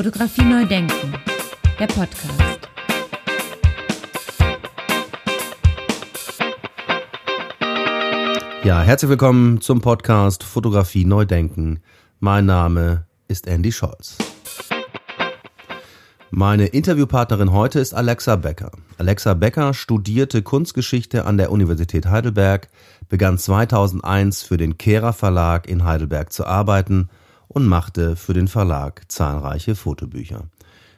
Fotografie neu denken, der Podcast. Ja, herzlich willkommen zum Podcast Fotografie neu denken. Mein Name ist Andy Scholz. Meine Interviewpartnerin heute ist Alexa Becker. Alexa Becker studierte Kunstgeschichte an der Universität Heidelberg, begann 2001 für den Kehrer Verlag in Heidelberg zu arbeiten und machte für den Verlag zahlreiche Fotobücher.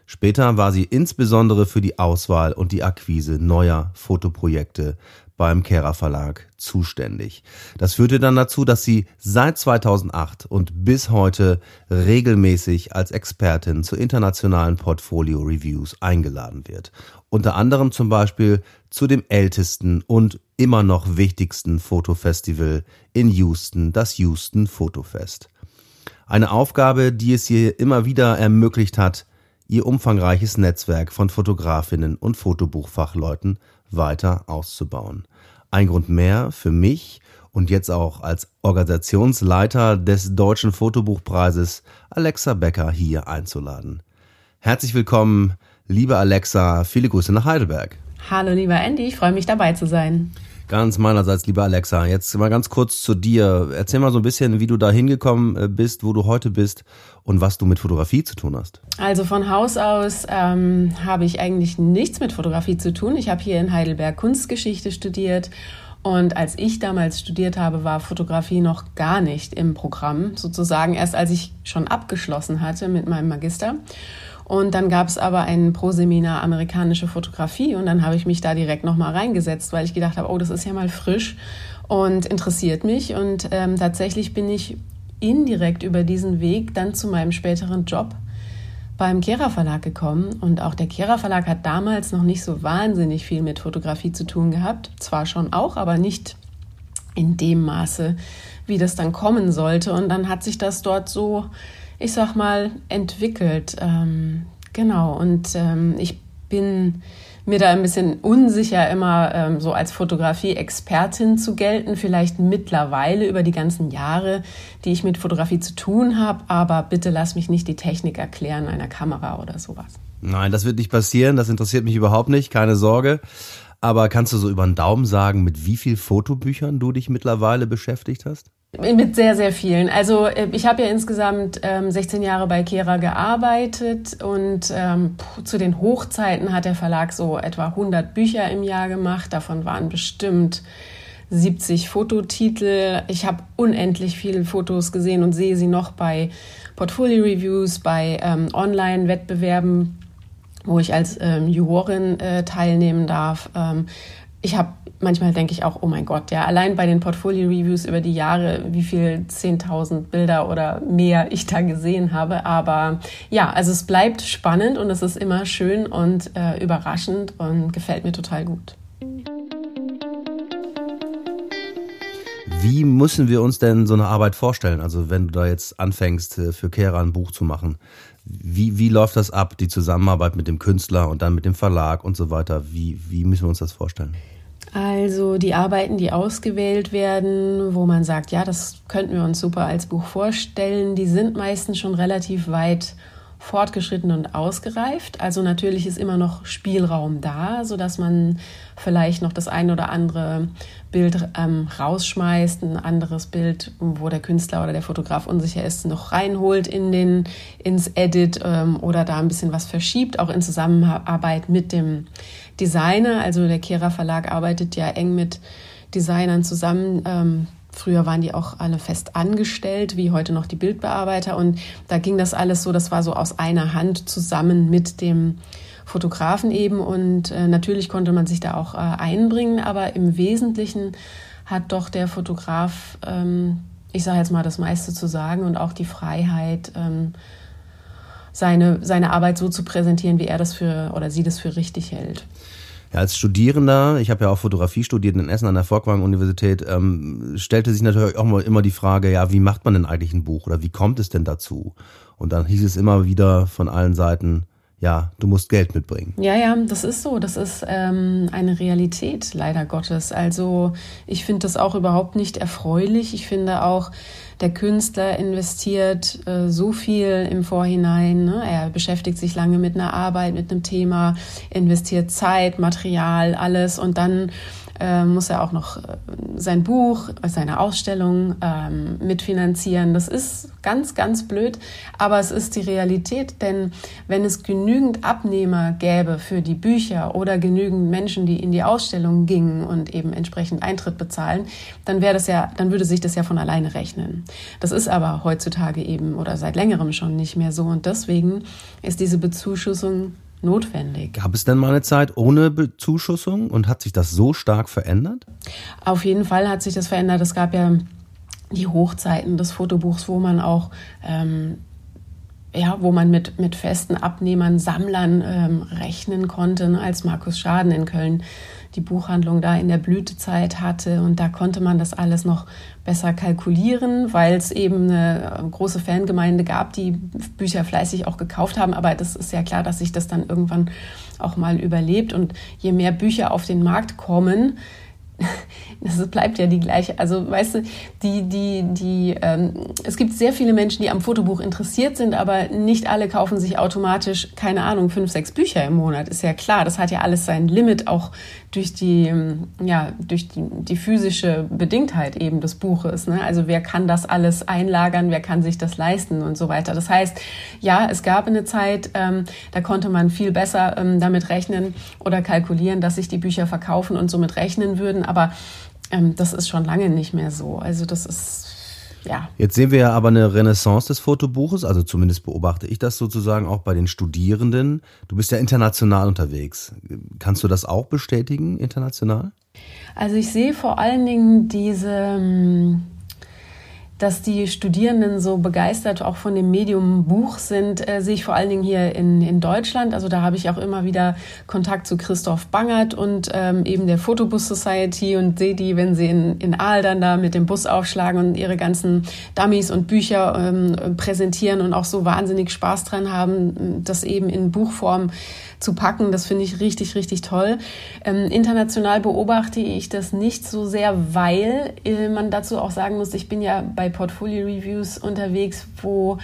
Später war sie insbesondere für die Auswahl und die Akquise neuer Fotoprojekte beim Kehrer Verlag zuständig. Das führte dann dazu, dass sie seit 2008 und bis heute regelmäßig als Expertin zu internationalen Portfolio-Reviews eingeladen wird. Unter anderem zum Beispiel zu dem ältesten und immer noch wichtigsten Fotofestival in Houston, das Houston Fotofest. Eine Aufgabe, die es ihr immer wieder ermöglicht hat, ihr umfangreiches Netzwerk von Fotografinnen und Fotobuchfachleuten weiter auszubauen. Ein Grund mehr für mich und jetzt auch als Organisationsleiter des Deutschen Fotobuchpreises Alexa Becker hier einzuladen. Herzlich willkommen, liebe Alexa, viele Grüße nach Heidelberg. Hallo lieber Andy, ich freue mich dabei zu sein. Ganz meinerseits, liebe Alexa, jetzt mal ganz kurz zu dir. Erzähl mal so ein bisschen, wie du da hingekommen äh, bist, wo du heute bist und was du mit Fotografie zu tun hast. Also von Haus aus ähm, habe ich eigentlich nichts mit Fotografie zu tun. Ich habe hier in Heidelberg Kunstgeschichte studiert und als ich damals studiert habe, war Fotografie noch gar nicht im Programm, sozusagen erst als ich schon abgeschlossen hatte mit meinem Magister. Und dann gab es aber ein Pro-Seminar amerikanische Fotografie und dann habe ich mich da direkt nochmal reingesetzt, weil ich gedacht habe, oh, das ist ja mal frisch und interessiert mich. Und ähm, tatsächlich bin ich indirekt über diesen Weg dann zu meinem späteren Job beim Kehrer Verlag gekommen. Und auch der Kehrer Verlag hat damals noch nicht so wahnsinnig viel mit Fotografie zu tun gehabt. Zwar schon auch, aber nicht in dem Maße, wie das dann kommen sollte. Und dann hat sich das dort so ich sag mal, entwickelt. Ähm, genau, und ähm, ich bin mir da ein bisschen unsicher, immer ähm, so als Fotografie-Expertin zu gelten, vielleicht mittlerweile über die ganzen Jahre, die ich mit Fotografie zu tun habe, aber bitte lass mich nicht die Technik erklären einer Kamera oder sowas. Nein, das wird nicht passieren, das interessiert mich überhaupt nicht, keine Sorge. Aber kannst du so über den Daumen sagen, mit wie vielen Fotobüchern du dich mittlerweile beschäftigt hast? Mit sehr, sehr vielen. Also äh, ich habe ja insgesamt ähm, 16 Jahre bei Kera gearbeitet und ähm, zu den Hochzeiten hat der Verlag so etwa 100 Bücher im Jahr gemacht. Davon waren bestimmt 70 Fototitel. Ich habe unendlich viele Fotos gesehen und sehe sie noch bei Portfolio-Reviews, bei ähm, Online-Wettbewerben, wo ich als ähm, Jurorin äh, teilnehmen darf. Ähm, ich habe manchmal denke ich auch, oh mein Gott, ja, allein bei den Portfolio-Reviews über die Jahre, wie viel 10.000 Bilder oder mehr ich da gesehen habe. Aber ja, also es bleibt spannend und es ist immer schön und äh, überraschend und gefällt mir total gut. Wie müssen wir uns denn so eine Arbeit vorstellen? Also wenn du da jetzt anfängst, äh, für Kehrer ein Buch zu machen, wie, wie läuft das ab, die Zusammenarbeit mit dem Künstler und dann mit dem Verlag und so weiter? Wie, wie müssen wir uns das vorstellen? Also die Arbeiten, die ausgewählt werden, wo man sagt, ja, das könnten wir uns super als Buch vorstellen, die sind meistens schon relativ weit fortgeschritten und ausgereift. Also natürlich ist immer noch Spielraum da, so dass man vielleicht noch das ein oder andere Bild ähm, rausschmeißt, ein anderes Bild, wo der Künstler oder der Fotograf unsicher ist, noch reinholt in den ins Edit ähm, oder da ein bisschen was verschiebt, auch in Zusammenarbeit mit dem Designer. Also der Kehrer Verlag arbeitet ja eng mit Designern zusammen. Ähm, Früher waren die auch alle fest angestellt, wie heute noch die Bildbearbeiter. Und da ging das alles so, das war so aus einer Hand zusammen mit dem Fotografen eben. Und äh, natürlich konnte man sich da auch äh, einbringen, aber im Wesentlichen hat doch der Fotograf, ähm, ich sage jetzt mal, das meiste zu sagen und auch die Freiheit, ähm, seine, seine Arbeit so zu präsentieren, wie er das für oder sie das für richtig hält. Ja, als Studierender, ich habe ja auch Fotografie studiert in Essen an der Volkwang-Universität, ähm, stellte sich natürlich auch mal immer die Frage, ja, wie macht man denn eigentlich ein Buch oder wie kommt es denn dazu? Und dann hieß es immer wieder von allen Seiten, ja, du musst Geld mitbringen. Ja, ja, das ist so. Das ist ähm, eine Realität, leider Gottes. Also ich finde das auch überhaupt nicht erfreulich. Ich finde auch, Der Künstler investiert äh, so viel im Vorhinein. Ne? Er beschäftigt sich lange mit einer Arbeit, mit einem Thema, investiert Zeit, Material, alles und dann äh, muss er auch noch äh, sein Buch, seine Ausstellung ähm, mitfinanzieren. Das ist ganz, ganz blöd, aber es ist die Realität, denn wenn es genügend Abnehmer gäbe für die Bücher oder genügend Menschen, die in die Ausstellung gingen und eben entsprechend Eintritt bezahlen, dann wäre das ja, dann würde sich das ja von alleine rechnen. Das ist aber heutzutage eben oder seit längerem schon nicht mehr so und deswegen ist diese Bezuschussung notwendig. Gab es denn mal eine Zeit ohne Bezuschussung und hat sich das so stark verändert? Auf jeden Fall hat sich das verändert. Es gab ja die Hochzeiten des Fotobuchs, wo man auch ähm, ja, wo man mit, mit festen Abnehmern, Sammlern ähm, rechnen konnte, ne, als Markus Schaden in Köln die Buchhandlung da in der Blütezeit hatte. Und da konnte man das alles noch besser kalkulieren, weil es eben eine große Fangemeinde gab, die Bücher fleißig auch gekauft haben. Aber das ist ja klar, dass sich das dann irgendwann auch mal überlebt. Und je mehr Bücher auf den Markt kommen, das bleibt ja die gleiche. Also weißt du, die, die, die, ähm, es gibt sehr viele Menschen, die am Fotobuch interessiert sind, aber nicht alle kaufen sich automatisch, keine Ahnung, fünf, sechs Bücher im Monat. Ist ja klar, das hat ja alles sein Limit, auch durch die, ja, durch die, die physische Bedingtheit eben des Buches. Ne? Also wer kann das alles einlagern, wer kann sich das leisten und so weiter. Das heißt, ja, es gab eine Zeit, ähm, da konnte man viel besser ähm, damit rechnen oder kalkulieren, dass sich die Bücher verkaufen und somit rechnen würden aber ähm, das ist schon lange nicht mehr so. Also das ist ja. Jetzt sehen wir ja aber eine Renaissance des Fotobuches, also zumindest beobachte ich das sozusagen auch bei den Studierenden. Du bist ja international unterwegs. Kannst du das auch bestätigen, international? Also ich sehe vor allen Dingen diese ähm, dass die Studierenden so begeistert auch von dem Medium Buch sind, äh, sehe ich vor allen Dingen hier in, in Deutschland. Also da habe ich auch immer wieder Kontakt zu Christoph Bangert und ähm, eben der Photobus Society und sehe die, wenn sie in, in Aal dann da mit dem Bus aufschlagen und ihre ganzen Dummies und Bücher ähm, präsentieren und auch so wahnsinnig Spaß dran haben, das eben in Buchform zu packen. Das finde ich richtig, richtig toll. Ähm, international beobachte ich das nicht so sehr, weil äh, man dazu auch sagen muss, ich bin ja bei Portfolio Reviews unterwegs, wo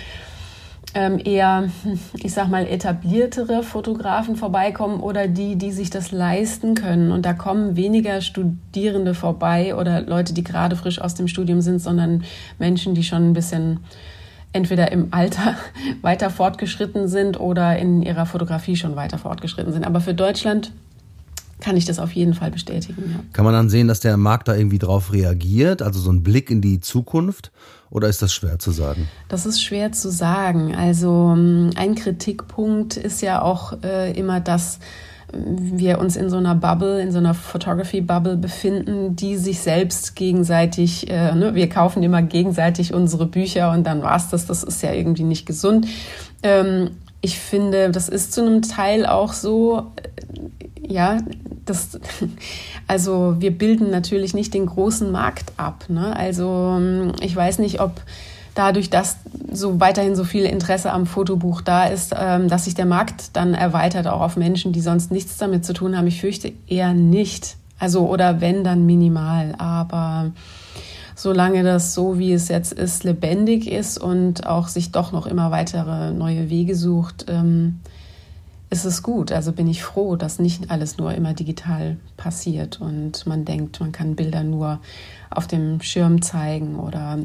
ähm, eher, ich sag mal, etabliertere Fotografen vorbeikommen oder die, die sich das leisten können. Und da kommen weniger Studierende vorbei oder Leute, die gerade frisch aus dem Studium sind, sondern Menschen, die schon ein bisschen entweder im Alter weiter fortgeschritten sind oder in ihrer Fotografie schon weiter fortgeschritten sind. Aber für Deutschland kann ich das auf jeden Fall bestätigen. Ja. Kann man dann sehen, dass der Markt da irgendwie drauf reagiert? Also so ein Blick in die Zukunft? Oder ist das schwer zu sagen? Das ist schwer zu sagen. Also ähm, ein Kritikpunkt ist ja auch äh, immer, dass wir uns in so einer Bubble, in so einer Photography-Bubble befinden, die sich selbst gegenseitig, äh, ne, wir kaufen immer gegenseitig unsere Bücher und dann war's das. Das ist ja irgendwie nicht gesund. Ähm, ich finde, das ist zu einem Teil auch so, äh, ja, das, also wir bilden natürlich nicht den großen Markt ab. Ne? Also ähm, ich weiß nicht, ob dadurch, dass so weiterhin so viel Interesse am Fotobuch da ist, ähm, dass sich der Markt dann erweitert auch auf Menschen, die sonst nichts damit zu tun haben. Ich fürchte eher nicht. Also oder wenn dann minimal, aber solange das so wie es jetzt ist lebendig ist und auch sich doch noch immer weitere neue Wege sucht, ähm, ist es gut. Also bin ich froh, dass nicht alles nur immer digital passiert und man denkt, man kann Bilder nur auf dem Schirm zeigen oder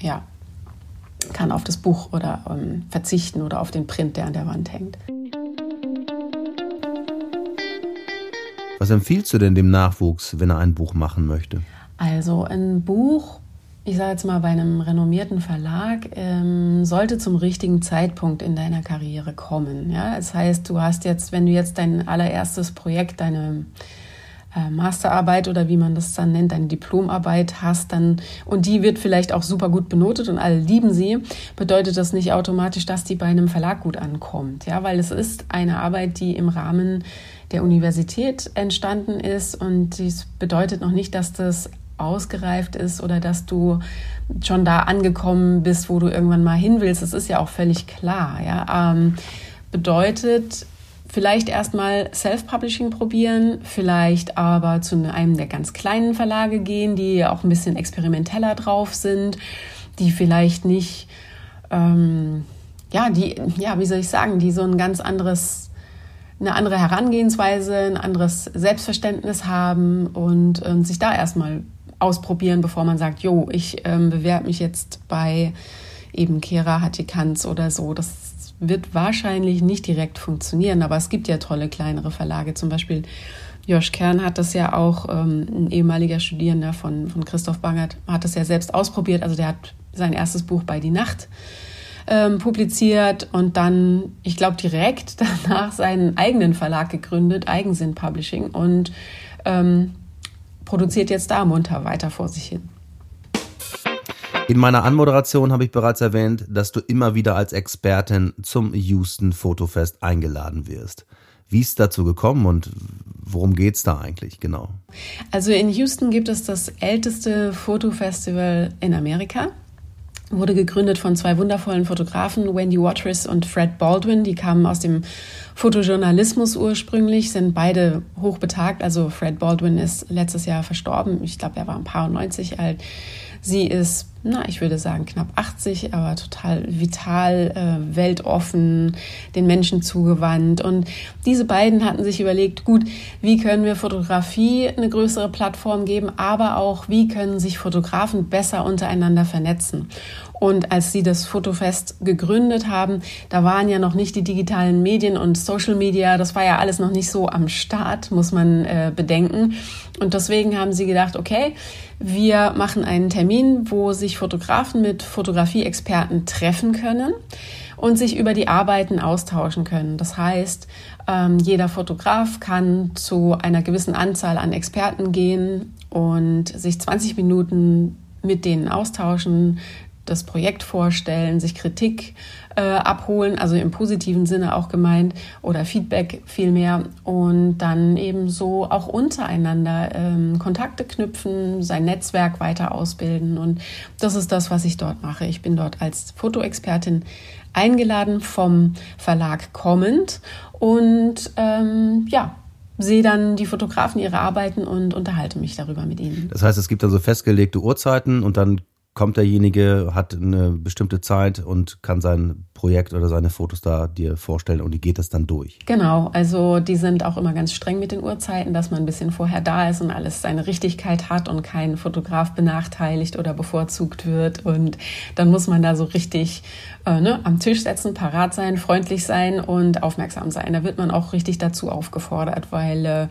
ja, kann auf das Buch oder ähm, verzichten oder auf den Print, der an der Wand hängt. Was empfiehlst du denn dem Nachwuchs, wenn er ein Buch machen möchte? Also ein Buch, ich sage jetzt mal bei einem renommierten Verlag, ähm, sollte zum richtigen Zeitpunkt in deiner Karriere kommen. Ja? Das heißt, du hast jetzt, wenn du jetzt dein allererstes Projekt, deine äh, Masterarbeit oder wie man das dann nennt, eine Diplomarbeit hast, dann und die wird vielleicht auch super gut benotet und alle lieben sie, bedeutet das nicht automatisch, dass die bei einem Verlag gut ankommt, ja, weil es ist eine Arbeit, die im Rahmen der Universität entstanden ist und dies bedeutet noch nicht, dass das ausgereift ist oder dass du schon da angekommen bist, wo du irgendwann mal hin willst. Das ist ja auch völlig klar. Ja? Ähm, bedeutet, Vielleicht erstmal Self-Publishing probieren, vielleicht aber zu einem der ganz kleinen Verlage gehen, die auch ein bisschen experimenteller drauf sind. die vielleicht nicht, ähm, ja, die, ja, wie soll ich sagen, die so ein ganz anderes, eine andere Herangehensweise, ein anderes Selbstverständnis haben und äh, sich da erstmal ausprobieren, bevor man sagt, jo, ich ähm, bewerbe mich jetzt bei eben Kera Hattikans oder so. Das wird wahrscheinlich nicht direkt funktionieren, aber es gibt ja tolle kleinere Verlage. Zum Beispiel Josh Kern hat das ja auch, ähm, ein ehemaliger Studierender von, von Christoph Bangert, hat das ja selbst ausprobiert. Also der hat sein erstes Buch bei Die Nacht ähm, publiziert und dann, ich glaube, direkt danach seinen eigenen Verlag gegründet, Eigensinn Publishing und ähm, produziert jetzt da munter weiter vor sich hin. In meiner Anmoderation habe ich bereits erwähnt, dass du immer wieder als Expertin zum Houston Fotofest eingeladen wirst. Wie ist dazu gekommen und worum geht es da eigentlich genau? Also in Houston gibt es das älteste Fotofestival in Amerika. Wurde gegründet von zwei wundervollen Fotografen, Wendy Waters und Fred Baldwin. Die kamen aus dem Fotojournalismus ursprünglich, sind beide hochbetagt. Also Fred Baldwin ist letztes Jahr verstorben. Ich glaube, er war ein paar 90 alt. Sie ist, na, ich würde sagen knapp 80, aber total vital, äh, weltoffen, den Menschen zugewandt. Und diese beiden hatten sich überlegt, gut, wie können wir Fotografie eine größere Plattform geben, aber auch, wie können sich Fotografen besser untereinander vernetzen. Und als sie das Fotofest gegründet haben, da waren ja noch nicht die digitalen Medien und Social Media, das war ja alles noch nicht so am Start, muss man äh, bedenken. Und deswegen haben sie gedacht, okay, wir machen einen Termin, wo sich Fotografen mit Fotografie-Experten treffen können und sich über die Arbeiten austauschen können. Das heißt, ähm, jeder Fotograf kann zu einer gewissen Anzahl an Experten gehen und sich 20 Minuten mit denen austauschen, das Projekt vorstellen, sich Kritik äh, abholen, also im positiven Sinne auch gemeint, oder Feedback vielmehr und dann eben so auch untereinander ähm, Kontakte knüpfen, sein Netzwerk weiter ausbilden und das ist das, was ich dort mache. Ich bin dort als Fotoexpertin eingeladen vom Verlag kommend und ähm, ja, sehe dann die Fotografen ihre Arbeiten und unterhalte mich darüber mit ihnen. Das heißt, es gibt also festgelegte Uhrzeiten und dann kommt derjenige, hat eine bestimmte Zeit und kann sein Projekt oder seine Fotos da dir vorstellen und die geht das dann durch. Genau, also die sind auch immer ganz streng mit den Uhrzeiten, dass man ein bisschen vorher da ist und alles seine Richtigkeit hat und kein Fotograf benachteiligt oder bevorzugt wird. Und dann muss man da so richtig äh, ne, am Tisch setzen, parat sein, freundlich sein und aufmerksam sein. Da wird man auch richtig dazu aufgefordert, weil äh,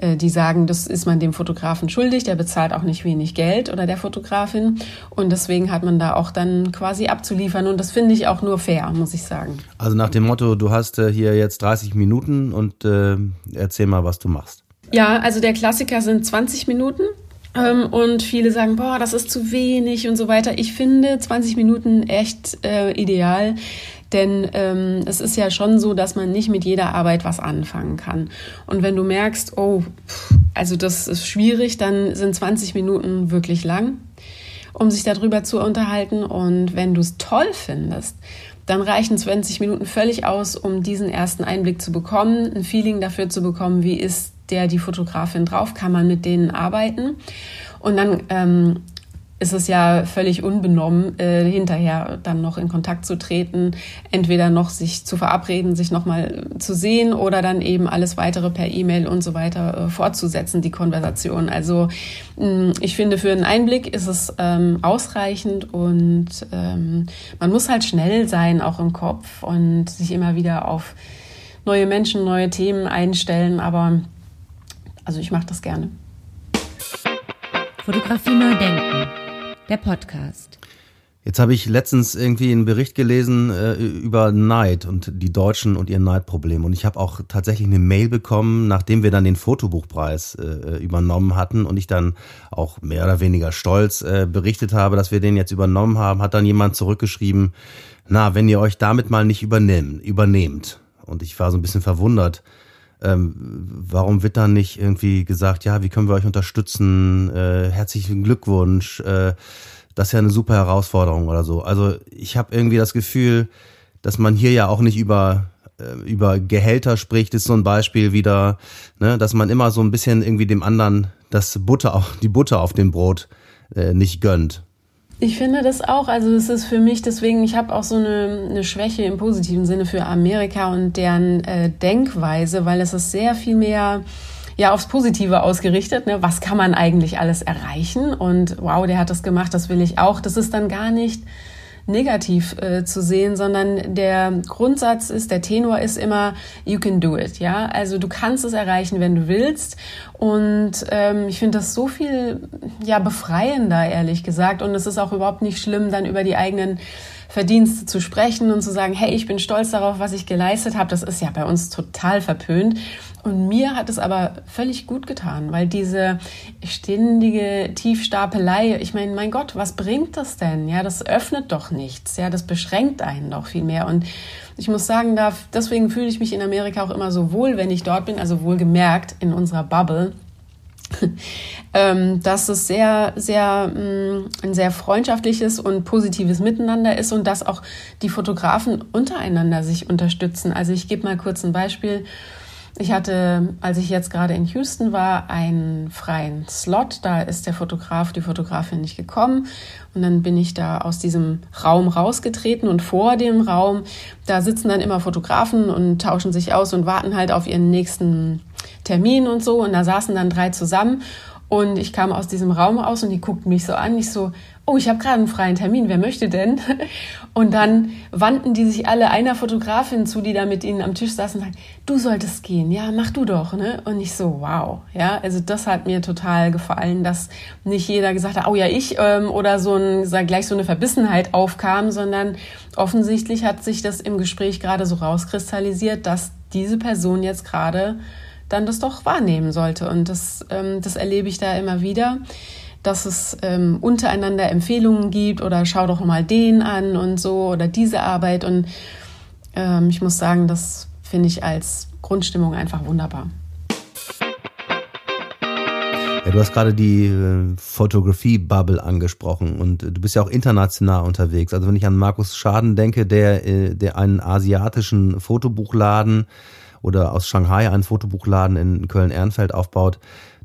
die sagen, das ist man dem Fotografen schuldig, der bezahlt auch nicht wenig Geld oder der Fotografin. Und deswegen hat man da auch dann quasi abzuliefern. Und das finde ich auch nur fair, muss ich sagen. Also nach dem Motto, du hast äh, hier jetzt 30 Minuten und äh, erzähl mal, was du machst. Ja, also der Klassiker sind 20 Minuten. Ähm, und viele sagen, boah, das ist zu wenig und so weiter. Ich finde 20 Minuten echt äh, ideal. Denn ähm, es ist ja schon so, dass man nicht mit jeder Arbeit was anfangen kann. Und wenn du merkst, oh, also das ist schwierig, dann sind 20 Minuten wirklich lang um sich darüber zu unterhalten. Und wenn du es toll findest, dann reichen 20 Minuten völlig aus, um diesen ersten Einblick zu bekommen, ein Feeling dafür zu bekommen, wie ist der, die Fotografin drauf, kann man mit denen arbeiten. Und dann ähm, ist es ja völlig unbenommen, äh, hinterher dann noch in Kontakt zu treten, entweder noch sich zu verabreden, sich nochmal zu sehen oder dann eben alles weitere per E-Mail und so weiter äh, fortzusetzen, die Konversation. Also mh, mm, ich finde, für einen Einblick ist es ähm, ausreichend und ähm, man muss halt schnell sein, auch im Kopf und sich immer wieder auf neue Menschen, neue Themen einstellen. Aber also ich mache das gerne. Fotografie neu denken der Podcast. Jetzt habe ich letztens irgendwie einen Bericht gelesen äh, über Neid und die Deutschen und ihr Neidproblem. Und ich habe auch tatsächlich eine Mail bekommen, nachdem wir dann den Fotobuchpreis äh, übernommen hatten und ich dann auch mehr oder weniger stolz äh, berichtet habe, dass wir den jetzt übernommen haben, hat dann jemand zurückgeschrieben, na, wenn ihr euch damit mal nicht übernehmen, übernehmt. Und ich war so ein bisschen verwundert. Ähm, warum wird dann nicht irgendwie gesagt, ja, wie können wir euch unterstützen? Äh, herzlichen Glückwunsch. Äh, das ist ja eine super Herausforderung oder so. Also ich habe irgendwie das Gefühl, dass man hier ja auch nicht über äh, über Gehälter spricht, ist so ein Beispiel wieder, ne, dass man immer so ein bisschen irgendwie dem anderen das Butter, die Butter auf dem Brot äh, nicht gönnt. Ich finde das auch. Also es ist für mich deswegen, ich habe auch so eine, eine Schwäche im positiven Sinne für Amerika und deren äh, Denkweise, weil es ist sehr viel mehr ja aufs Positive ausgerichtet. Ne? Was kann man eigentlich alles erreichen? Und wow, der hat das gemacht, das will ich auch. Das ist dann gar nicht negativ äh, zu sehen, sondern der Grundsatz ist, der Tenor ist immer, you can do it. Ja, also du kannst es erreichen, wenn du willst. Und ähm, ich finde das so viel ja befreiender, ehrlich gesagt. Und es ist auch überhaupt nicht schlimm, dann über die eigenen Verdienste zu sprechen und zu sagen, hey, ich bin stolz darauf, was ich geleistet habe. Das ist ja bei uns total verpönt. Und mir hat es aber völlig gut getan, weil diese ständige Tiefstapelei, ich meine, mein Gott, was bringt das denn? Ja, das öffnet doch nichts. Ja, das beschränkt einen doch viel mehr. Und ich muss sagen, deswegen fühle ich mich in Amerika auch immer so wohl, wenn ich dort bin, also wohlgemerkt in unserer Bubble. Ähm, dass es sehr, sehr, mm, ein sehr freundschaftliches und positives Miteinander ist und dass auch die Fotografen untereinander sich unterstützen. Also ich gebe mal kurz ein Beispiel. Ich hatte, als ich jetzt gerade in Houston war, einen freien Slot. Da ist der Fotograf, die Fotografin nicht gekommen. Und dann bin ich da aus diesem Raum rausgetreten und vor dem Raum, da sitzen dann immer Fotografen und tauschen sich aus und warten halt auf ihren nächsten Termin und so. Und da saßen dann drei zusammen. Und ich kam aus diesem Raum raus und die guckten mich so an. Ich so, oh, ich habe gerade einen freien Termin, wer möchte denn? Und dann wandten die sich alle einer Fotografin zu, die da mit ihnen am Tisch saß und sagten, du solltest gehen, ja, mach du doch. Ne? Und ich so, wow, ja, also das hat mir total gefallen, dass nicht jeder gesagt hat, oh ja, ich ähm, oder so ein, gleich so eine Verbissenheit aufkam, sondern offensichtlich hat sich das im Gespräch gerade so rauskristallisiert, dass diese Person jetzt gerade dann das doch wahrnehmen sollte. Und das, ähm, das erlebe ich da immer wieder, dass es ähm, untereinander Empfehlungen gibt oder schau doch mal den an und so oder diese Arbeit. Und ähm, ich muss sagen, das finde ich als Grundstimmung einfach wunderbar. Ja, du hast gerade die äh, Fotografie-Bubble angesprochen und äh, du bist ja auch international unterwegs. Also wenn ich an Markus Schaden denke, der, äh, der einen asiatischen Fotobuchladen oder aus Shanghai einen Fotobuchladen in Köln-Ehrenfeld aufbaut,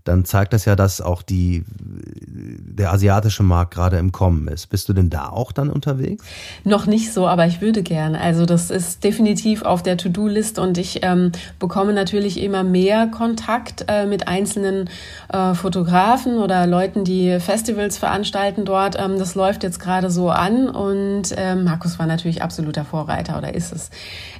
dann zeigt das ja, dass auch die, der asiatische Markt gerade im Kommen ist. Bist du denn da auch dann unterwegs? Noch nicht so, aber ich würde gern. Also das ist definitiv auf der To-Do-List und ich ähm, bekomme natürlich immer mehr Kontakt äh, mit einzelnen äh, Fotografen oder Leuten, die Festivals veranstalten dort. Ähm, das läuft jetzt gerade so an und ähm, Markus war natürlich absoluter Vorreiter oder ist es.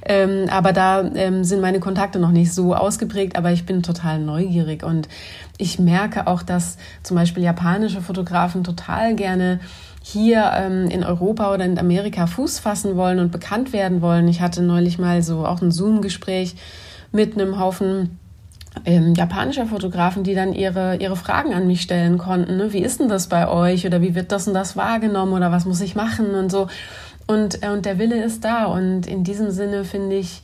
Ähm, aber da ähm, sind meine Kontakte noch nicht so ausgeprägt, aber ich bin total neugierig und ich merke auch, dass zum Beispiel japanische Fotografen total gerne hier ähm, in Europa oder in Amerika Fuß fassen wollen und bekannt werden wollen. Ich hatte neulich mal so auch ein Zoom-Gespräch mit einem Haufen ähm, japanischer Fotografen, die dann ihre, ihre Fragen an mich stellen konnten. Ne? Wie ist denn das bei euch? Oder wie wird das und das wahrgenommen? Oder was muss ich machen? Und so. Und, äh, und der Wille ist da. Und in diesem Sinne finde ich,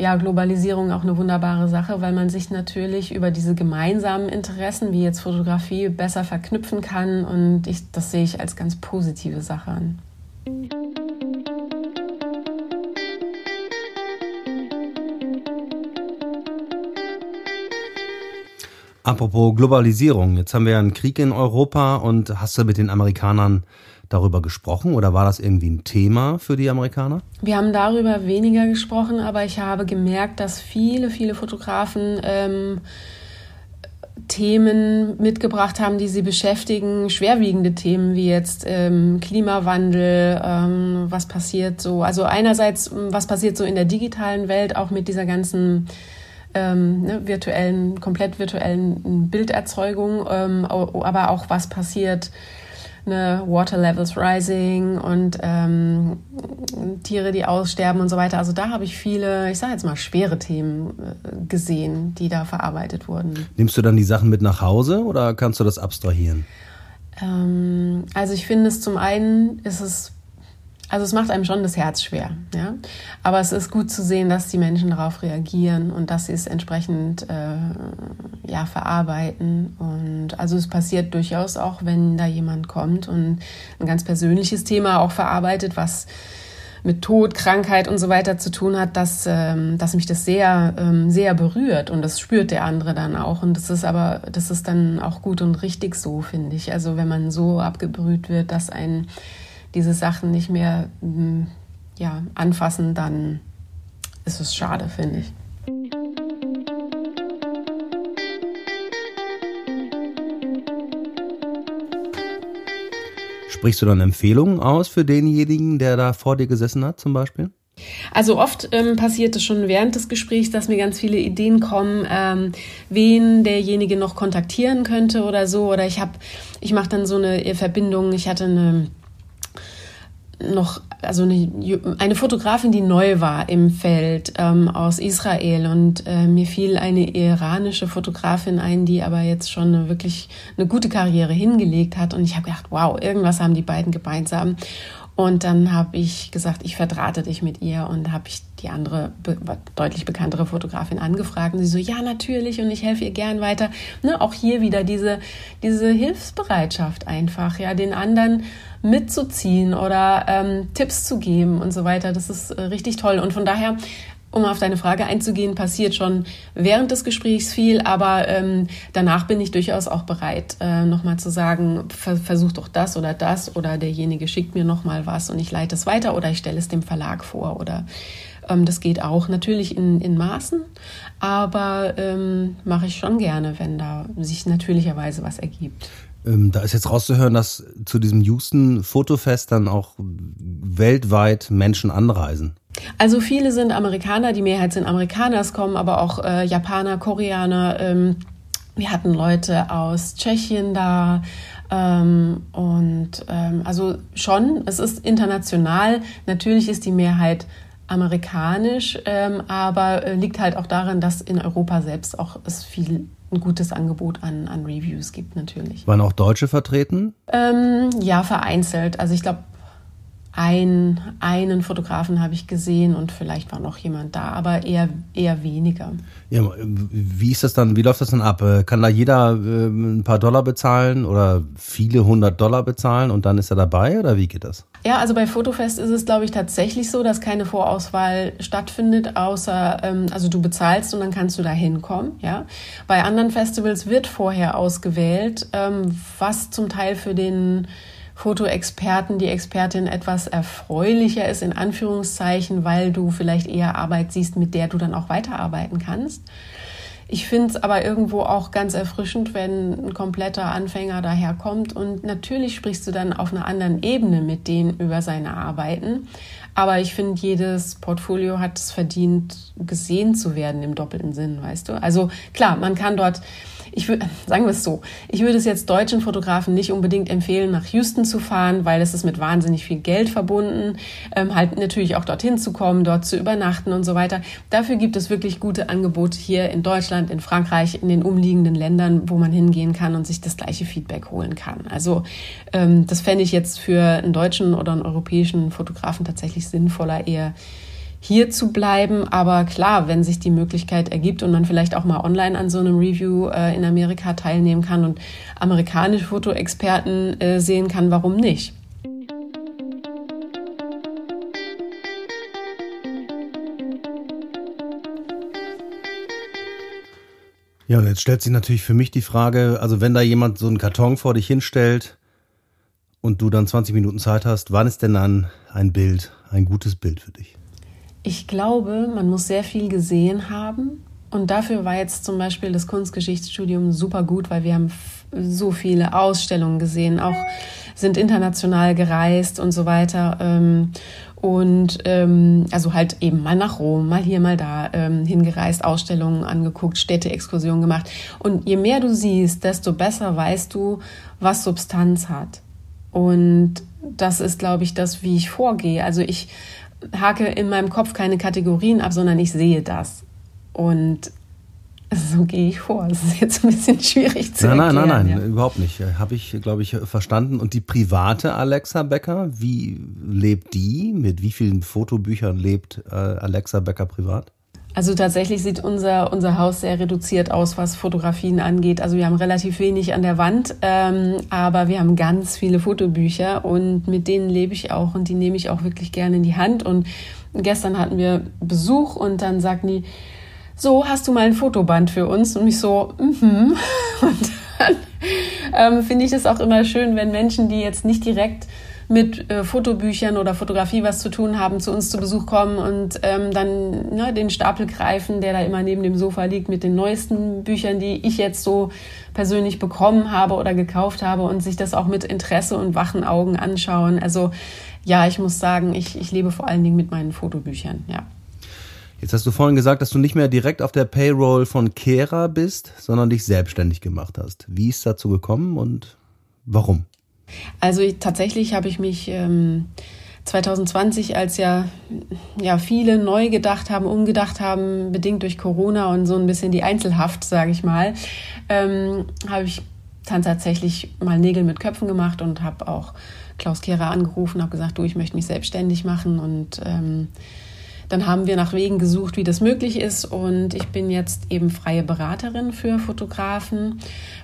ja, Globalisierung auch eine wunderbare Sache, weil man sich natürlich über diese gemeinsamen Interessen, wie jetzt Fotografie, besser verknüpfen kann. Und ich, das sehe ich als ganz positive Sache an. Apropos Globalisierung, jetzt haben wir einen Krieg in Europa und hast du mit den Amerikanern darüber gesprochen oder war das irgendwie ein Thema für die Amerikaner? Wir haben darüber weniger gesprochen, aber ich habe gemerkt, dass viele, viele Fotografen ähm, Themen mitgebracht haben, die sie beschäftigen, schwerwiegende Themen wie jetzt ähm, Klimawandel, ähm, was passiert so, also einerseits, was passiert so in der digitalen Welt, auch mit dieser ganzen ähm, ne, virtuellen, komplett virtuellen Bilderzeugung, ähm, aber auch was passiert ne, Water Levels Rising und ähm, Tiere, die aussterben und so weiter. Also da habe ich viele, ich sage jetzt mal, schwere Themen äh, gesehen, die da verarbeitet wurden. Nimmst du dann die Sachen mit nach Hause oder kannst du das abstrahieren? Ähm, also ich finde es zum einen ist es also es macht einem schon das Herz schwer, ja. Aber es ist gut zu sehen, dass die Menschen darauf reagieren und dass sie es entsprechend äh, ja verarbeiten. Und also es passiert durchaus auch, wenn da jemand kommt und ein ganz persönliches Thema auch verarbeitet, was mit Tod, Krankheit und so weiter zu tun hat, dass, ähm, dass mich das sehr, ähm, sehr berührt und das spürt der andere dann auch. Und das ist aber, das ist dann auch gut und richtig so, finde ich. Also wenn man so abgebrüht wird, dass einen diese Sachen nicht mehr mm, ja, anfassen, dann ist es schade, finde ich. Sprichst du dann Empfehlungen aus für denjenigen, der da vor dir gesessen hat, zum Beispiel? Also oft ähm, passiert es schon während des Gesprächs, dass mir ganz viele Ideen kommen, ähm, wen derjenige noch kontaktieren könnte oder so. Oder ich habe, ich mache dann so eine Verbindung. Ich hatte eine noch, also eine, eine Fotografin, die neu war im Feld ähm, aus Israel. Und äh, mir fiel eine iranische Fotografin ein, die aber jetzt schon eine, wirklich eine gute Karriere hingelegt hat. Und ich habe gedacht, wow, irgendwas haben die beiden gemeinsam und dann habe ich gesagt, ich verdrahte dich mit ihr und habe ich die andere, be deutlich bekanntere Fotografin angefragt. Und sie so, ja, natürlich und ich helfe ihr gern weiter. Ne, auch hier wieder diese, diese Hilfsbereitschaft einfach, ja, den anderen mitzuziehen oder ähm, Tipps zu geben und so weiter. Das ist äh, richtig toll. Und von daher um auf deine Frage einzugehen, passiert schon während des Gesprächs viel, aber ähm, danach bin ich durchaus auch bereit, äh, nochmal zu sagen, ver versuch doch das oder das oder derjenige schickt mir nochmal was und ich leite es weiter oder ich stelle es dem Verlag vor oder ähm, das geht auch natürlich in, in Maßen, aber ähm, mache ich schon gerne, wenn da sich natürlicherweise was ergibt. Ähm, da ist jetzt rauszuhören, dass zu diesem Houston Fotofest dann auch weltweit Menschen anreisen. Also viele sind Amerikaner, die Mehrheit sind Amerikaner, es kommen aber auch äh, Japaner, Koreaner. Ähm, wir hatten Leute aus Tschechien da. Ähm, und ähm, also schon, es ist international. Natürlich ist die Mehrheit amerikanisch, ähm, aber äh, liegt halt auch daran, dass in Europa selbst auch es viel ein gutes Angebot an, an Reviews gibt natürlich. Waren auch Deutsche vertreten? Ähm, ja, vereinzelt. Also ich glaube, ein, einen Fotografen habe ich gesehen und vielleicht war noch jemand da, aber eher, eher weniger. Ja, wie ist das dann, wie läuft das dann ab? Äh, kann da jeder äh, ein paar Dollar bezahlen oder viele hundert Dollar bezahlen und dann ist er dabei oder wie geht das? Ja, also bei Fotofest ist es, glaube ich, tatsächlich so, dass keine Vorauswahl stattfindet, außer, ähm, also du bezahlst und dann kannst du da hinkommen, ja. Bei anderen Festivals wird vorher ausgewählt, ähm, was zum Teil für den Fotoexperten, die Expertin etwas erfreulicher ist, in Anführungszeichen, weil du vielleicht eher Arbeit siehst, mit der du dann auch weiterarbeiten kannst. Ich finde es aber irgendwo auch ganz erfrischend, wenn ein kompletter Anfänger daherkommt und natürlich sprichst du dann auf einer anderen Ebene mit denen über seine Arbeiten. Aber ich finde, jedes Portfolio hat es verdient, gesehen zu werden im doppelten Sinn, weißt du? Also klar, man kann dort ich würde, sagen wir es so, ich würde es jetzt deutschen Fotografen nicht unbedingt empfehlen, nach Houston zu fahren, weil es ist mit wahnsinnig viel Geld verbunden, ähm, halt natürlich auch dorthin zu kommen, dort zu übernachten und so weiter. Dafür gibt es wirklich gute Angebote hier in Deutschland, in Frankreich, in den umliegenden Ländern, wo man hingehen kann und sich das gleiche Feedback holen kann. Also ähm, das fände ich jetzt für einen deutschen oder einen europäischen Fotografen tatsächlich sinnvoller, eher hier zu bleiben. Aber klar, wenn sich die Möglichkeit ergibt und man vielleicht auch mal online an so einem Review äh, in Amerika teilnehmen kann und amerikanische Fotoexperten äh, sehen kann, warum nicht? Ja, und jetzt stellt sich natürlich für mich die Frage, also wenn da jemand so einen Karton vor dich hinstellt und du dann 20 Minuten Zeit hast, wann ist denn dann ein Bild, ein gutes Bild für dich? Ich glaube, man muss sehr viel gesehen haben. Und dafür war jetzt zum Beispiel das Kunstgeschichtsstudium super gut, weil wir haben so viele Ausstellungen gesehen, auch sind international gereist und so weiter. Ähm, und ähm, also halt eben mal nach Rom, mal hier, mal da ähm, hingereist, Ausstellungen angeguckt, Städteexkursionen gemacht. Und je mehr du siehst, desto besser weißt du, was Substanz hat. Und das ist, glaube ich, das, wie ich vorgehe. Also ich hake in meinem Kopf keine Kategorien ab, sondern ich sehe das. Und so gehe ich vor. Das ist jetzt ein bisschen schwierig zu nein, erklären. Nein, nein, nein, ja. überhaupt nicht. Habe ich, glaube ich, verstanden. Und die private Alexa Becker, wie lebt die? Mit wie vielen Fotobüchern lebt äh, Alexa Becker privat? Also tatsächlich sieht unser, unser Haus sehr reduziert aus, was Fotografien angeht. Also wir haben relativ wenig an der Wand, ähm, aber wir haben ganz viele Fotobücher und mit denen lebe ich auch und die nehme ich auch wirklich gerne in die Hand. Und gestern hatten wir Besuch und dann sagten die, so, hast du mal ein Fotoband für uns? Und mich so, mhm. Mm und dann ähm, finde ich es auch immer schön, wenn Menschen, die jetzt nicht direkt mit äh, Fotobüchern oder Fotografie was zu tun haben, zu uns zu Besuch kommen und ähm, dann ne, den Stapel greifen, der da immer neben dem Sofa liegt mit den neuesten Büchern, die ich jetzt so persönlich bekommen habe oder gekauft habe und sich das auch mit Interesse und wachen Augen anschauen. Also ja, ich muss sagen, ich, ich lebe vor allen Dingen mit meinen Fotobüchern, ja. Jetzt hast du vorhin gesagt, dass du nicht mehr direkt auf der Payroll von Kera bist, sondern dich selbstständig gemacht hast. Wie ist dazu gekommen und warum? Also tatsächlich habe ich mich ähm, 2020, als ja, ja viele neu gedacht haben, umgedacht haben, bedingt durch Corona und so ein bisschen die Einzelhaft, sage ich mal, ähm, habe ich dann tatsächlich mal Nägel mit Köpfen gemacht und habe auch Klaus Kehrer angerufen, habe gesagt, du, ich möchte mich selbstständig machen und ähm, dann haben wir nach Wegen gesucht, wie das möglich ist. Und ich bin jetzt eben freie Beraterin für Fotografen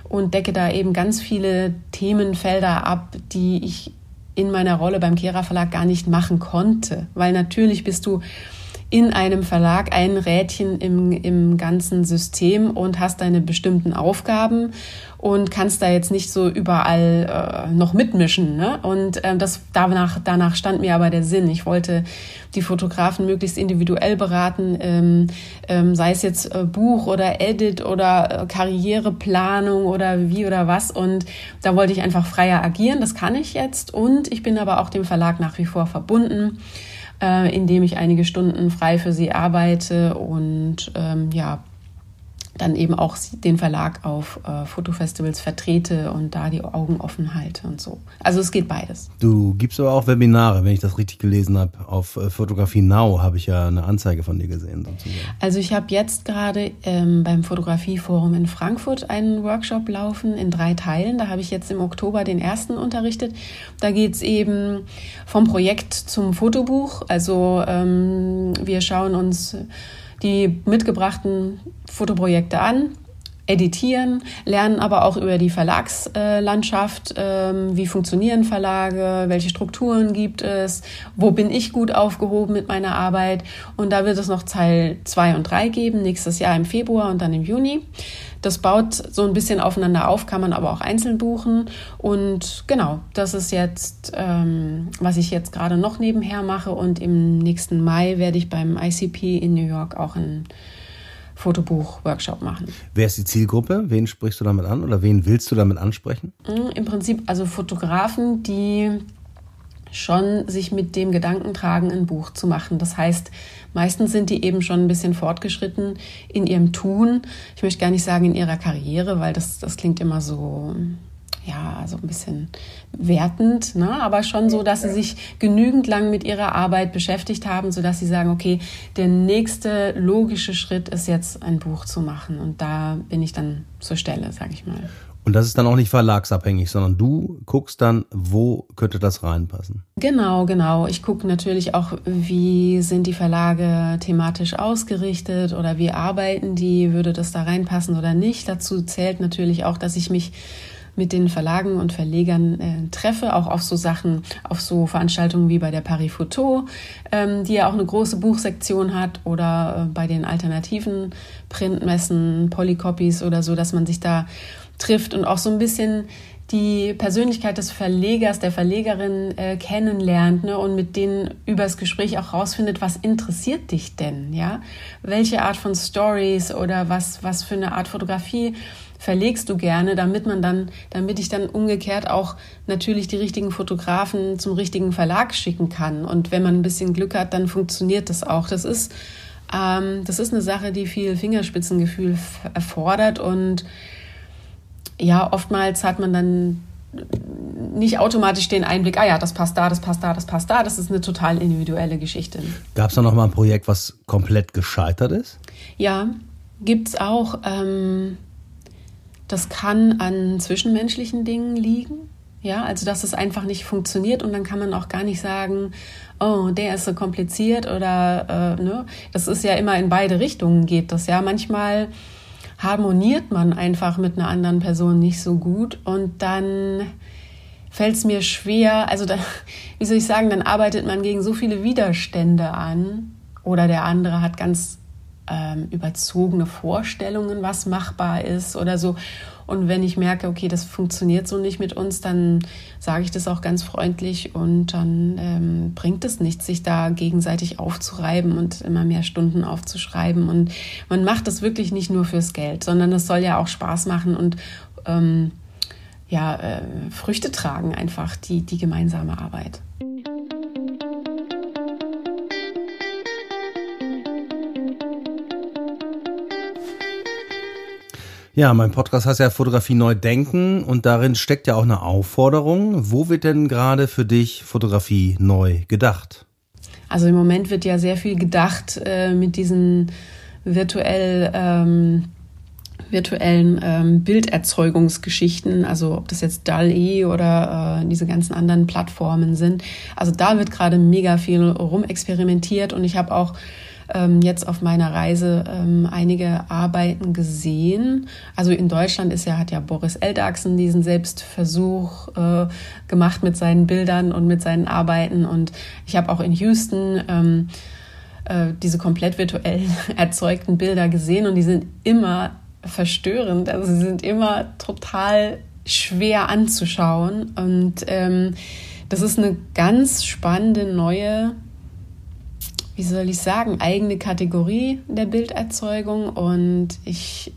und decke da eben ganz viele Themenfelder ab, die ich in meiner Rolle beim Kera Verlag gar nicht machen konnte, weil natürlich bist du in einem Verlag ein Rädchen im, im ganzen System und hast deine bestimmten Aufgaben und kannst da jetzt nicht so überall äh, noch mitmischen. Ne? Und äh, das danach, danach stand mir aber der Sinn. Ich wollte die Fotografen möglichst individuell beraten, ähm, ähm, sei es jetzt äh, Buch oder Edit oder äh, Karriereplanung oder wie oder was. Und da wollte ich einfach freier agieren. Das kann ich jetzt. Und ich bin aber auch dem Verlag nach wie vor verbunden äh, indem ich einige Stunden frei für sie arbeite und ähm, ja, dann eben auch den Verlag auf äh, Fotofestivals vertrete und da die Augen offen halte und so. Also es geht beides. Du gibst aber auch Webinare, wenn ich das richtig gelesen habe. Auf äh, Fotografie Now habe ich ja eine Anzeige von dir gesehen. Sozusagen. Also ich habe jetzt gerade ähm, beim Fotografieforum in Frankfurt einen Workshop laufen in drei Teilen. Da habe ich jetzt im Oktober den ersten unterrichtet. Da geht es eben vom Projekt zum Fotobuch. Also ähm, wir schauen uns die mitgebrachten Fotoprojekte an, editieren, lernen aber auch über die Verlagslandschaft, ähm, wie funktionieren Verlage, welche Strukturen gibt es, wo bin ich gut aufgehoben mit meiner Arbeit. Und da wird es noch Teil 2 und 3 geben, nächstes Jahr im Februar und dann im Juni. Das baut so ein bisschen aufeinander auf, kann man aber auch einzeln buchen. Und genau, das ist jetzt, ähm, was ich jetzt gerade noch nebenher mache. Und im nächsten Mai werde ich beim ICP in New York auch einen Fotobuch-Workshop machen. Wer ist die Zielgruppe? Wen sprichst du damit an oder wen willst du damit ansprechen? Mm, Im Prinzip also Fotografen, die schon sich mit dem Gedanken tragen, ein Buch zu machen. Das heißt, meistens sind die eben schon ein bisschen fortgeschritten in ihrem Tun. Ich möchte gar nicht sagen in ihrer Karriere, weil das, das klingt immer so, ja, so ein bisschen wertend, ne? aber schon so, dass sie sich genügend lang mit ihrer Arbeit beschäftigt haben, sodass sie sagen, okay, der nächste logische Schritt ist jetzt ein Buch zu machen. Und da bin ich dann zur Stelle, sage ich mal. Und das ist dann auch nicht verlagsabhängig, sondern du guckst dann, wo könnte das reinpassen? Genau, genau. Ich gucke natürlich auch, wie sind die Verlage thematisch ausgerichtet oder wie arbeiten die, würde das da reinpassen oder nicht. Dazu zählt natürlich auch, dass ich mich mit den Verlagen und Verlegern äh, treffe, auch auf so Sachen, auf so Veranstaltungen wie bei der Paris Photo, ähm, die ja auch eine große Buchsektion hat oder äh, bei den alternativen Printmessen, Polycopies oder so, dass man sich da trifft und auch so ein bisschen die Persönlichkeit des Verlegers, der Verlegerin äh, kennenlernt ne, und mit denen übers Gespräch auch rausfindet, was interessiert dich denn, ja? Welche Art von Stories oder was, was für eine Art Fotografie verlegst du gerne, damit man dann, damit ich dann umgekehrt auch natürlich die richtigen Fotografen zum richtigen Verlag schicken kann. Und wenn man ein bisschen Glück hat, dann funktioniert das auch. Das ist, ähm, das ist eine Sache, die viel Fingerspitzengefühl erfordert und ja, oftmals hat man dann nicht automatisch den Einblick, ah ja, das passt da, das passt da, das passt da. Das ist eine total individuelle Geschichte. Gab es da noch mal ein Projekt, was komplett gescheitert ist? Ja, gibt es auch. Ähm, das kann an zwischenmenschlichen Dingen liegen. Ja, also dass es einfach nicht funktioniert und dann kann man auch gar nicht sagen, oh, der ist so kompliziert oder äh, ne. Das ist ja immer in beide Richtungen geht das ja. Manchmal harmoniert man einfach mit einer anderen Person nicht so gut und dann fällt es mir schwer, also da, wie soll ich sagen, dann arbeitet man gegen so viele Widerstände an oder der andere hat ganz ähm, überzogene Vorstellungen, was machbar ist oder so. Und wenn ich merke, okay, das funktioniert so nicht mit uns, dann sage ich das auch ganz freundlich und dann ähm, bringt es nichts, sich da gegenseitig aufzureiben und immer mehr Stunden aufzuschreiben. Und man macht das wirklich nicht nur fürs Geld, sondern das soll ja auch Spaß machen und ähm, ja, äh, Früchte tragen, einfach die, die gemeinsame Arbeit. Ja, mein Podcast heißt ja Fotografie neu denken und darin steckt ja auch eine Aufforderung. Wo wird denn gerade für dich Fotografie neu gedacht? Also im Moment wird ja sehr viel gedacht äh, mit diesen virtuell ähm, virtuellen ähm, Bilderzeugungsgeschichten, also ob das jetzt DAL-E oder äh, diese ganzen anderen Plattformen sind. Also da wird gerade mega viel rumexperimentiert und ich habe auch ähm, jetzt auf meiner Reise ähm, einige Arbeiten gesehen. Also in Deutschland ist ja, hat ja Boris Eldachsen diesen Selbstversuch äh, gemacht mit seinen Bildern und mit seinen Arbeiten. Und ich habe auch in Houston ähm, äh, diese komplett virtuell erzeugten Bilder gesehen und die sind immer verstörend. Also sie sind immer total schwer anzuschauen. Und ähm, das ist eine ganz spannende neue wie soll ich sagen, eigene Kategorie der Bilderzeugung. Und ich,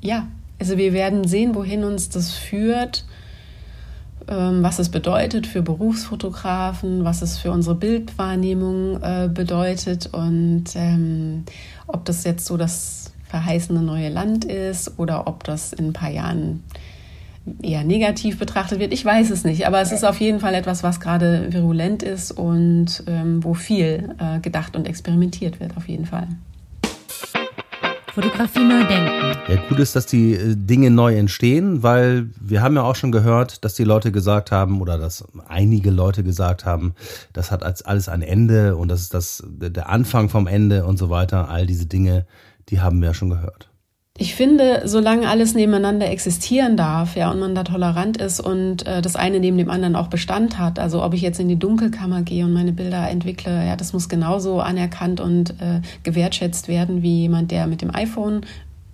ja, also wir werden sehen, wohin uns das führt, ähm, was es bedeutet für Berufsfotografen, was es für unsere Bildwahrnehmung äh, bedeutet und ähm, ob das jetzt so das verheißene neue Land ist oder ob das in ein paar Jahren eher negativ betrachtet wird. Ich weiß es nicht, aber es ist auf jeden Fall etwas, was gerade virulent ist und ähm, wo viel äh, gedacht und experimentiert wird, auf jeden Fall. Fotografie neu denken. Ja, gut ist, dass die äh, Dinge neu entstehen, weil wir haben ja auch schon gehört, dass die Leute gesagt haben oder dass einige Leute gesagt haben, das hat als alles ein Ende und das ist das der Anfang vom Ende und so weiter. All diese Dinge, die haben wir ja schon gehört ich finde, solange alles nebeneinander existieren darf, ja, und man da tolerant ist und äh, das eine neben dem anderen auch Bestand hat, also ob ich jetzt in die Dunkelkammer gehe und meine Bilder entwickle, ja, das muss genauso anerkannt und äh, gewertschätzt werden wie jemand, der mit dem iPhone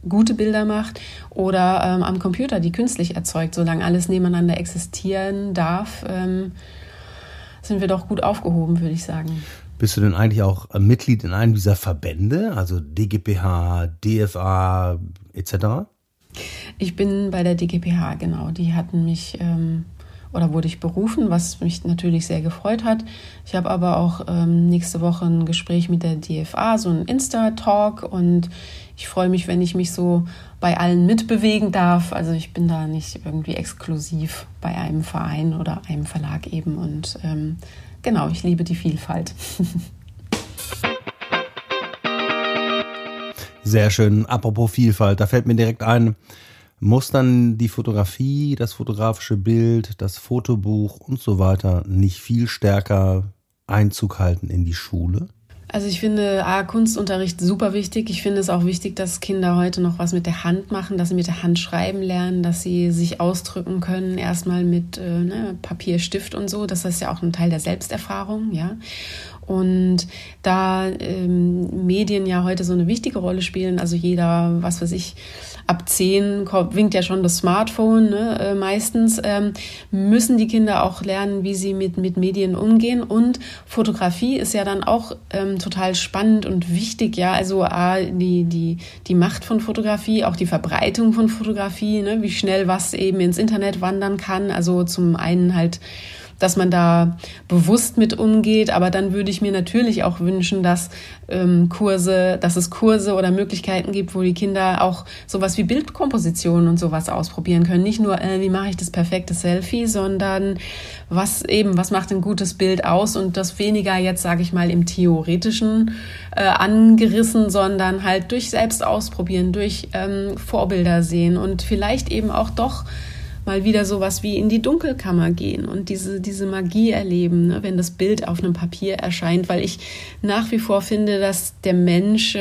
gute Bilder macht oder ähm, am Computer, die künstlich erzeugt. Solange alles nebeneinander existieren darf, ähm, sind wir doch gut aufgehoben, würde ich sagen. Bist du denn eigentlich auch äh, Mitglied in einem dieser Verbände, also DGPH, DFA etc.? Ich bin bei der DGPH, genau. Die hatten mich ähm, oder wurde ich berufen, was mich natürlich sehr gefreut hat. Ich habe aber auch ähm, nächste Woche ein Gespräch mit der DFA, so ein Insta-Talk und ich freue mich, wenn ich mich so bei allen mitbewegen darf. Also ich bin da nicht irgendwie exklusiv bei einem Verein oder einem Verlag eben und ähm, genau, ich liebe die Vielfalt. Sehr schön. Apropos Vielfalt, da fällt mir direkt ein, muss dann die Fotografie, das fotografische Bild, das Fotobuch und so weiter nicht viel stärker Einzug halten in die Schule? Also ich finde A, Kunstunterricht super wichtig. Ich finde es auch wichtig, dass Kinder heute noch was mit der Hand machen, dass sie mit der Hand schreiben lernen, dass sie sich ausdrücken können, erstmal mit äh, ne, Papier, Stift und so. Das ist ja auch ein Teil der Selbsterfahrung, ja. Und da ähm, Medien ja heute so eine wichtige Rolle spielen, also jeder, was weiß ich, ab zehn winkt ja schon das Smartphone ne, äh, meistens, ähm, müssen die Kinder auch lernen, wie sie mit, mit Medien umgehen. Und Fotografie ist ja dann auch ähm, total spannend und wichtig, ja. Also A, die, die, die Macht von Fotografie, auch die Verbreitung von Fotografie, ne, wie schnell was eben ins Internet wandern kann. Also zum einen halt dass man da bewusst mit umgeht. Aber dann würde ich mir natürlich auch wünschen, dass ähm, Kurse, dass es Kurse oder Möglichkeiten gibt, wo die Kinder auch sowas wie Bildkomposition und sowas ausprobieren können. Nicht nur, äh, wie mache ich das perfekte Selfie, sondern was eben, was macht ein gutes Bild aus und das weniger jetzt, sage ich mal, im theoretischen äh, angerissen, sondern halt durch selbst ausprobieren, durch ähm, Vorbilder sehen und vielleicht eben auch doch mal wieder sowas wie in die Dunkelkammer gehen und diese, diese Magie erleben, ne, wenn das Bild auf einem Papier erscheint, weil ich nach wie vor finde, dass der Mensch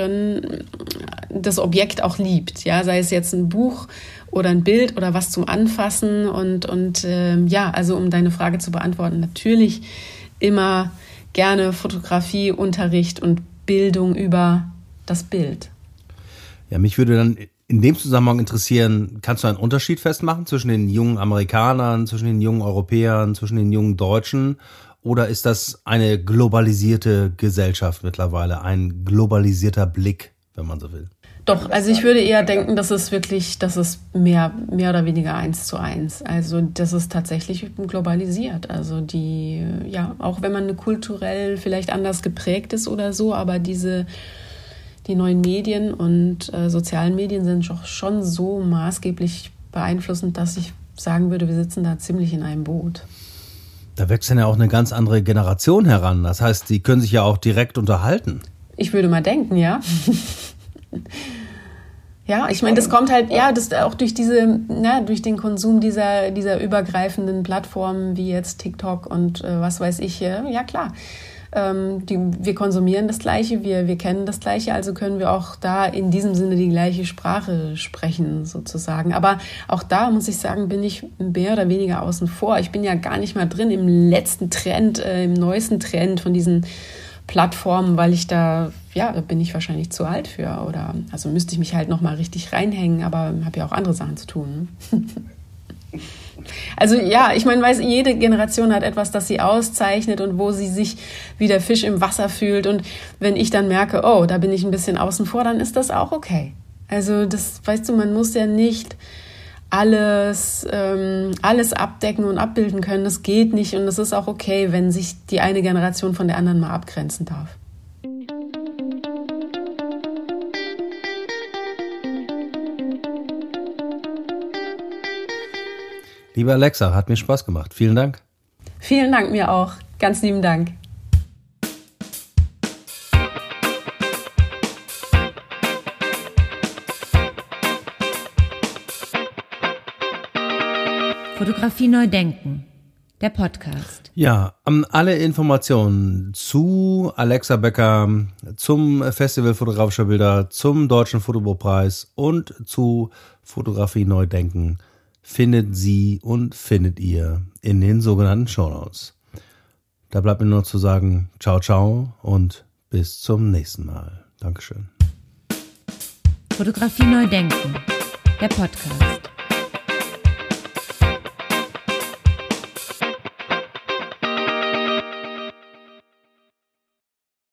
das Objekt auch liebt, ja, sei es jetzt ein Buch oder ein Bild oder was zum Anfassen und, und äh, ja, also um deine Frage zu beantworten, natürlich immer gerne Fotografie, Unterricht und Bildung über das Bild. Ja, mich würde dann in dem Zusammenhang interessieren, kannst du einen Unterschied festmachen zwischen den jungen Amerikanern, zwischen den jungen Europäern, zwischen den jungen Deutschen? Oder ist das eine globalisierte Gesellschaft mittlerweile, ein globalisierter Blick, wenn man so will? Doch, also ich würde eher denken, dass es wirklich, dass es mehr, mehr oder weniger eins zu eins. Also das ist tatsächlich globalisiert. Also die, ja, auch wenn man kulturell vielleicht anders geprägt ist oder so, aber diese die neuen Medien und äh, sozialen Medien sind schon so maßgeblich beeinflussend, dass ich sagen würde, wir sitzen da ziemlich in einem Boot. Da wächst dann ja auch eine ganz andere Generation heran. Das heißt, die können sich ja auch direkt unterhalten. Ich würde mal denken, ja. ja, ich meine, das kommt halt, ja, das auch durch diese, na, durch den Konsum dieser, dieser übergreifenden Plattformen wie jetzt TikTok und äh, was weiß ich, ja klar ähm, die, wir konsumieren das Gleiche, wir, wir kennen das Gleiche, also können wir auch da in diesem Sinne die gleiche Sprache sprechen, sozusagen. Aber auch da muss ich sagen, bin ich mehr oder weniger außen vor. Ich bin ja gar nicht mal drin im letzten Trend, äh, im neuesten Trend von diesen Plattformen, weil ich da, ja, da bin ich wahrscheinlich zu alt für. Oder also müsste ich mich halt nochmal richtig reinhängen, aber habe ja auch andere Sachen zu tun. Ne? Also ja, ich meine, weiß, jede Generation hat etwas, das sie auszeichnet und wo sie sich wie der Fisch im Wasser fühlt. Und wenn ich dann merke, oh, da bin ich ein bisschen außen vor, dann ist das auch okay. Also das, weißt du, man muss ja nicht alles, ähm, alles abdecken und abbilden können. Das geht nicht und es ist auch okay, wenn sich die eine Generation von der anderen mal abgrenzen darf. Liebe Alexa, hat mir Spaß gemacht. Vielen Dank. Vielen Dank mir auch. Ganz lieben Dank. Fotografie neu denken. Der Podcast. Ja, alle Informationen zu Alexa Becker, zum Festival fotografischer Bilder, zum Deutschen Fotobuchpreis und zu Fotografie neu denken findet sie und findet ihr in den sogenannten Shownotes. Da bleibt mir nur zu sagen, ciao, ciao und bis zum nächsten Mal. Dankeschön. Fotografie neu denken. Der Podcast.